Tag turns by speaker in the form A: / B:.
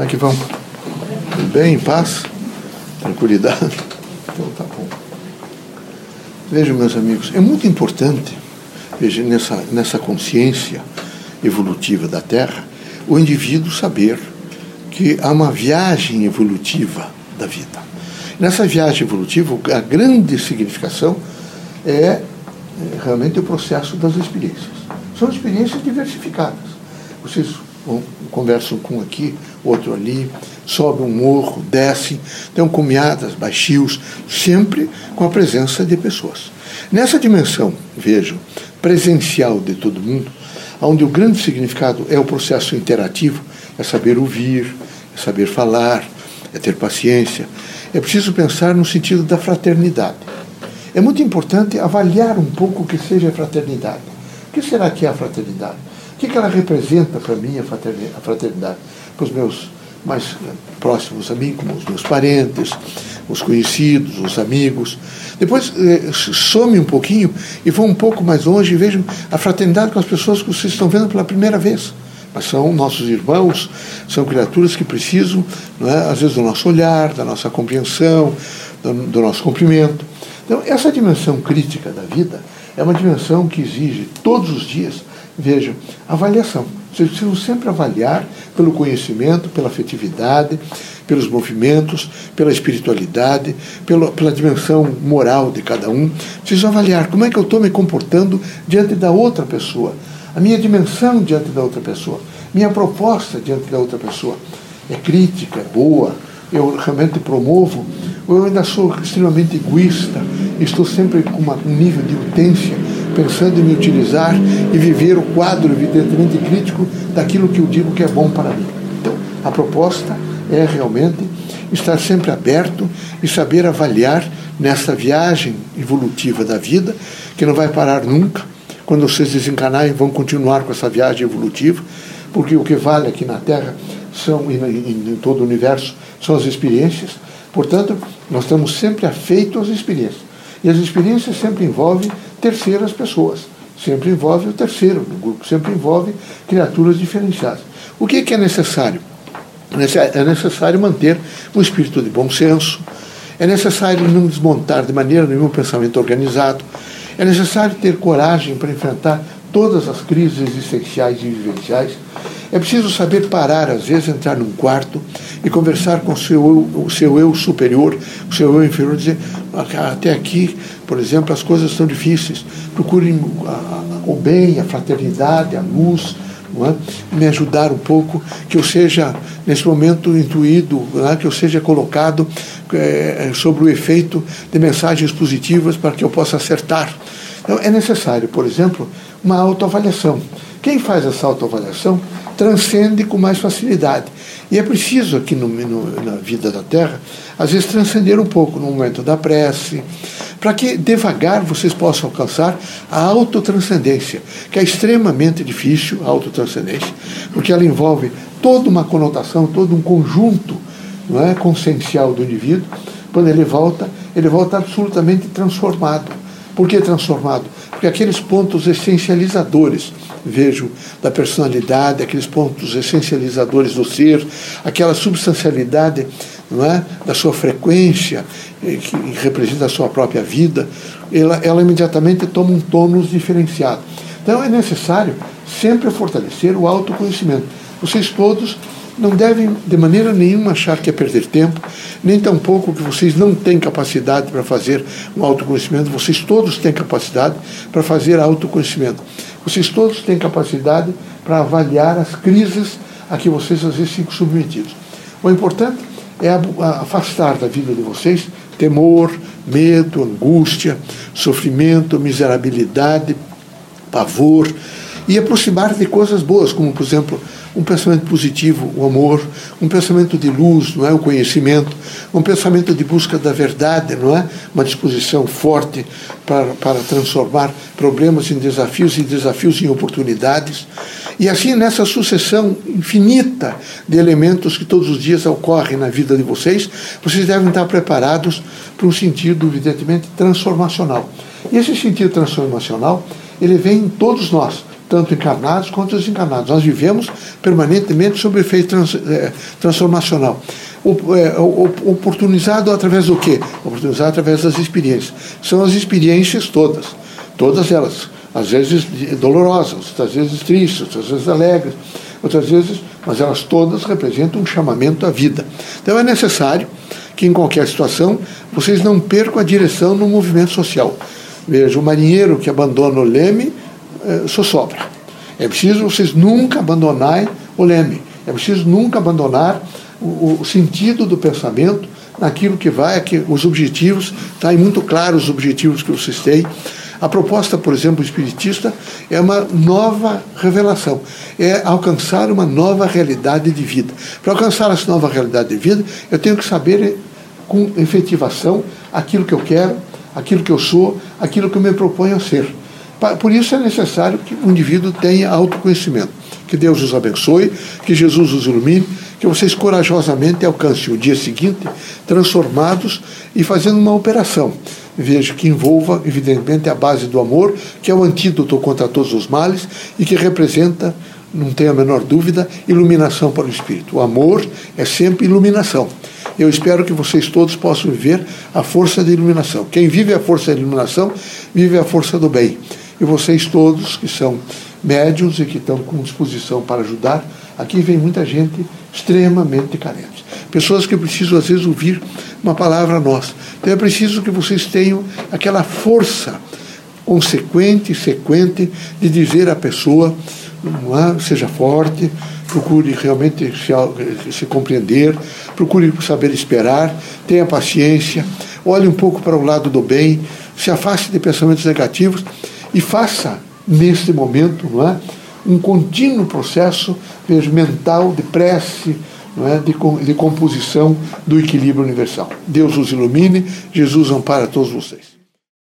A: Como é que vão? Tudo bem, em paz? Tranquilidade? Então tá bom. Vejam, meus amigos, é muito importante, veja, nessa, nessa consciência evolutiva da Terra, o indivíduo saber que há uma viagem evolutiva da vida. Nessa viagem evolutiva, a grande significação é, é realmente o processo das experiências. São experiências diversificadas. Vocês conversam com aqui, outro ali, sobem um morro, descem, dão caminhadas, baixios, sempre com a presença de pessoas. Nessa dimensão, vejam, presencial de todo mundo, onde o grande significado é o processo interativo, é saber ouvir, é saber falar, é ter paciência, é preciso pensar no sentido da fraternidade. É muito importante avaliar um pouco o que seja fraternidade. O que será que é a fraternidade? O que, ela representa para mim, a fraternidade? Para os meus mais eh, próximos a mim, como os meus parentes, os conhecidos, os amigos. Depois eh, some um pouquinho e vão um pouco mais longe e vejam a fraternidade com as pessoas que vocês estão vendo pela primeira vez mas são nossos irmãos, são criaturas que precisam, é, às vezes, do nosso olhar, da nossa compreensão, do, do nosso cumprimento. Então, essa dimensão crítica da vida é uma dimensão que exige, todos os dias, vejam, avaliação. Vocês precisam sempre avaliar pelo conhecimento, pela afetividade, pelos movimentos, pela espiritualidade, pela, pela dimensão moral de cada um. Precisam avaliar como é que eu estou me comportando diante da outra pessoa. A minha dimensão diante da outra pessoa, minha proposta diante da outra pessoa. É crítica, é boa, eu realmente promovo, ou eu ainda sou extremamente egoísta, estou sempre com um nível de utência, pensando em me utilizar e viver o quadro, evidentemente crítico, daquilo que eu digo que é bom para mim. Então, a proposta é realmente estar sempre aberto e saber avaliar nessa viagem evolutiva da vida, que não vai parar nunca, quando vocês desencarnarem, vão continuar com essa viagem evolutiva, porque o que vale aqui na Terra são, e em, todo o universo, são as experiências. Portanto, nós estamos sempre afeitos às experiências. E as experiências sempre envolvem terceiras pessoas, sempre envolve o terceiro do grupo, sempre envolve criaturas diferenciadas. O que, que é necessário? É necessário manter um espírito de bom senso, é necessário não desmontar de maneira nenhuma o pensamento organizado, é necessário ter coragem para enfrentar todas as crises existenciais e vivenciais. É preciso saber parar, às vezes, entrar num quarto e conversar com o seu, o seu eu superior, o seu eu inferior, dizer: até aqui, por exemplo, as coisas são difíceis. Procurem o bem, a fraternidade, a luz, é? me ajudar um pouco, que eu seja, nesse momento, intuído, é? que eu seja colocado é, sobre o efeito de mensagens positivas para que eu possa acertar. Então, é necessário, por exemplo, uma autoavaliação. Quem faz essa autoavaliação transcende com mais facilidade. E é preciso aqui no, no, na vida da Terra, às vezes, transcender um pouco no momento da prece, para que devagar vocês possam alcançar a autotranscendência, que é extremamente difícil, a autotranscendência, porque ela envolve toda uma conotação, todo um conjunto não é, consciencial do indivíduo. Quando ele volta, ele volta absolutamente transformado. Por que transformado? Porque aqueles pontos essencializadores, vejo, da personalidade, aqueles pontos essencializadores do ser, aquela substancialidade não é? da sua frequência, eh, que representa a sua própria vida, ela, ela imediatamente toma um tônus diferenciado. Então é necessário sempre fortalecer o autoconhecimento. Vocês todos não devem de maneira nenhuma achar que é perder tempo, nem tampouco que vocês não têm capacidade para fazer um autoconhecimento. Vocês todos têm capacidade para fazer autoconhecimento. Vocês todos têm capacidade para avaliar as crises a que vocês às vezes ficam submetidos. O importante é afastar da vida de vocês temor, medo, angústia, sofrimento, miserabilidade, pavor e aproximar de coisas boas, como por exemplo um pensamento positivo, o amor, um pensamento de luz, não é, o conhecimento, um pensamento de busca da verdade, não é, uma disposição forte para, para transformar problemas em desafios e desafios em oportunidades. E assim, nessa sucessão infinita de elementos que todos os dias ocorrem na vida de vocês, vocês devem estar preparados para um sentido, evidentemente, transformacional. E esse sentido transformacional, ele vem em todos nós tanto encarnados quanto desencarnados. Nós vivemos permanentemente sob efeito trans, é, transformacional. É, oportunizado através do quê? Oportunizado através das experiências. São as experiências todas, todas elas, às vezes dolorosas, às vezes tristes, às vezes alegres, outras vezes, mas elas todas representam um chamamento à vida. Então é necessário que em qualquer situação vocês não percam a direção no movimento social. Veja, o marinheiro que abandona o leme eh, só sobra. É preciso vocês nunca abandonarem o leme. É preciso nunca abandonar o, o sentido do pensamento naquilo que vai, que os objetivos, está muito claros os objetivos que vocês têm. A proposta, por exemplo, espiritista é uma nova revelação, é alcançar uma nova realidade de vida. Para alcançar essa nova realidade de vida, eu tenho que saber com efetivação aquilo que eu quero, aquilo que eu sou, aquilo que eu me proponho a ser. Por isso é necessário que o indivíduo tenha autoconhecimento. Que Deus os abençoe, que Jesus os ilumine, que vocês corajosamente alcancem o dia seguinte transformados e fazendo uma operação. Veja que envolva, evidentemente, a base do amor, que é o antídoto contra todos os males e que representa, não tenho a menor dúvida, iluminação para o espírito. O amor é sempre iluminação. Eu espero que vocês todos possam viver a força da iluminação. Quem vive a força da iluminação, vive a força do bem. E vocês todos que são médios e que estão com disposição para ajudar, aqui vem muita gente extremamente carente. Pessoas que precisam, às vezes, ouvir uma palavra nossa. Então é preciso que vocês tenham aquela força consequente sequente de dizer à pessoa, é? seja forte, procure realmente se, se compreender, procure saber esperar, tenha paciência, olhe um pouco para o lado do bem, se afaste de pensamentos negativos e faça, neste momento, não é, um contínuo processo veja, mental de prece, não é, de, de composição do equilíbrio universal. Deus os ilumine, Jesus ampara todos vocês.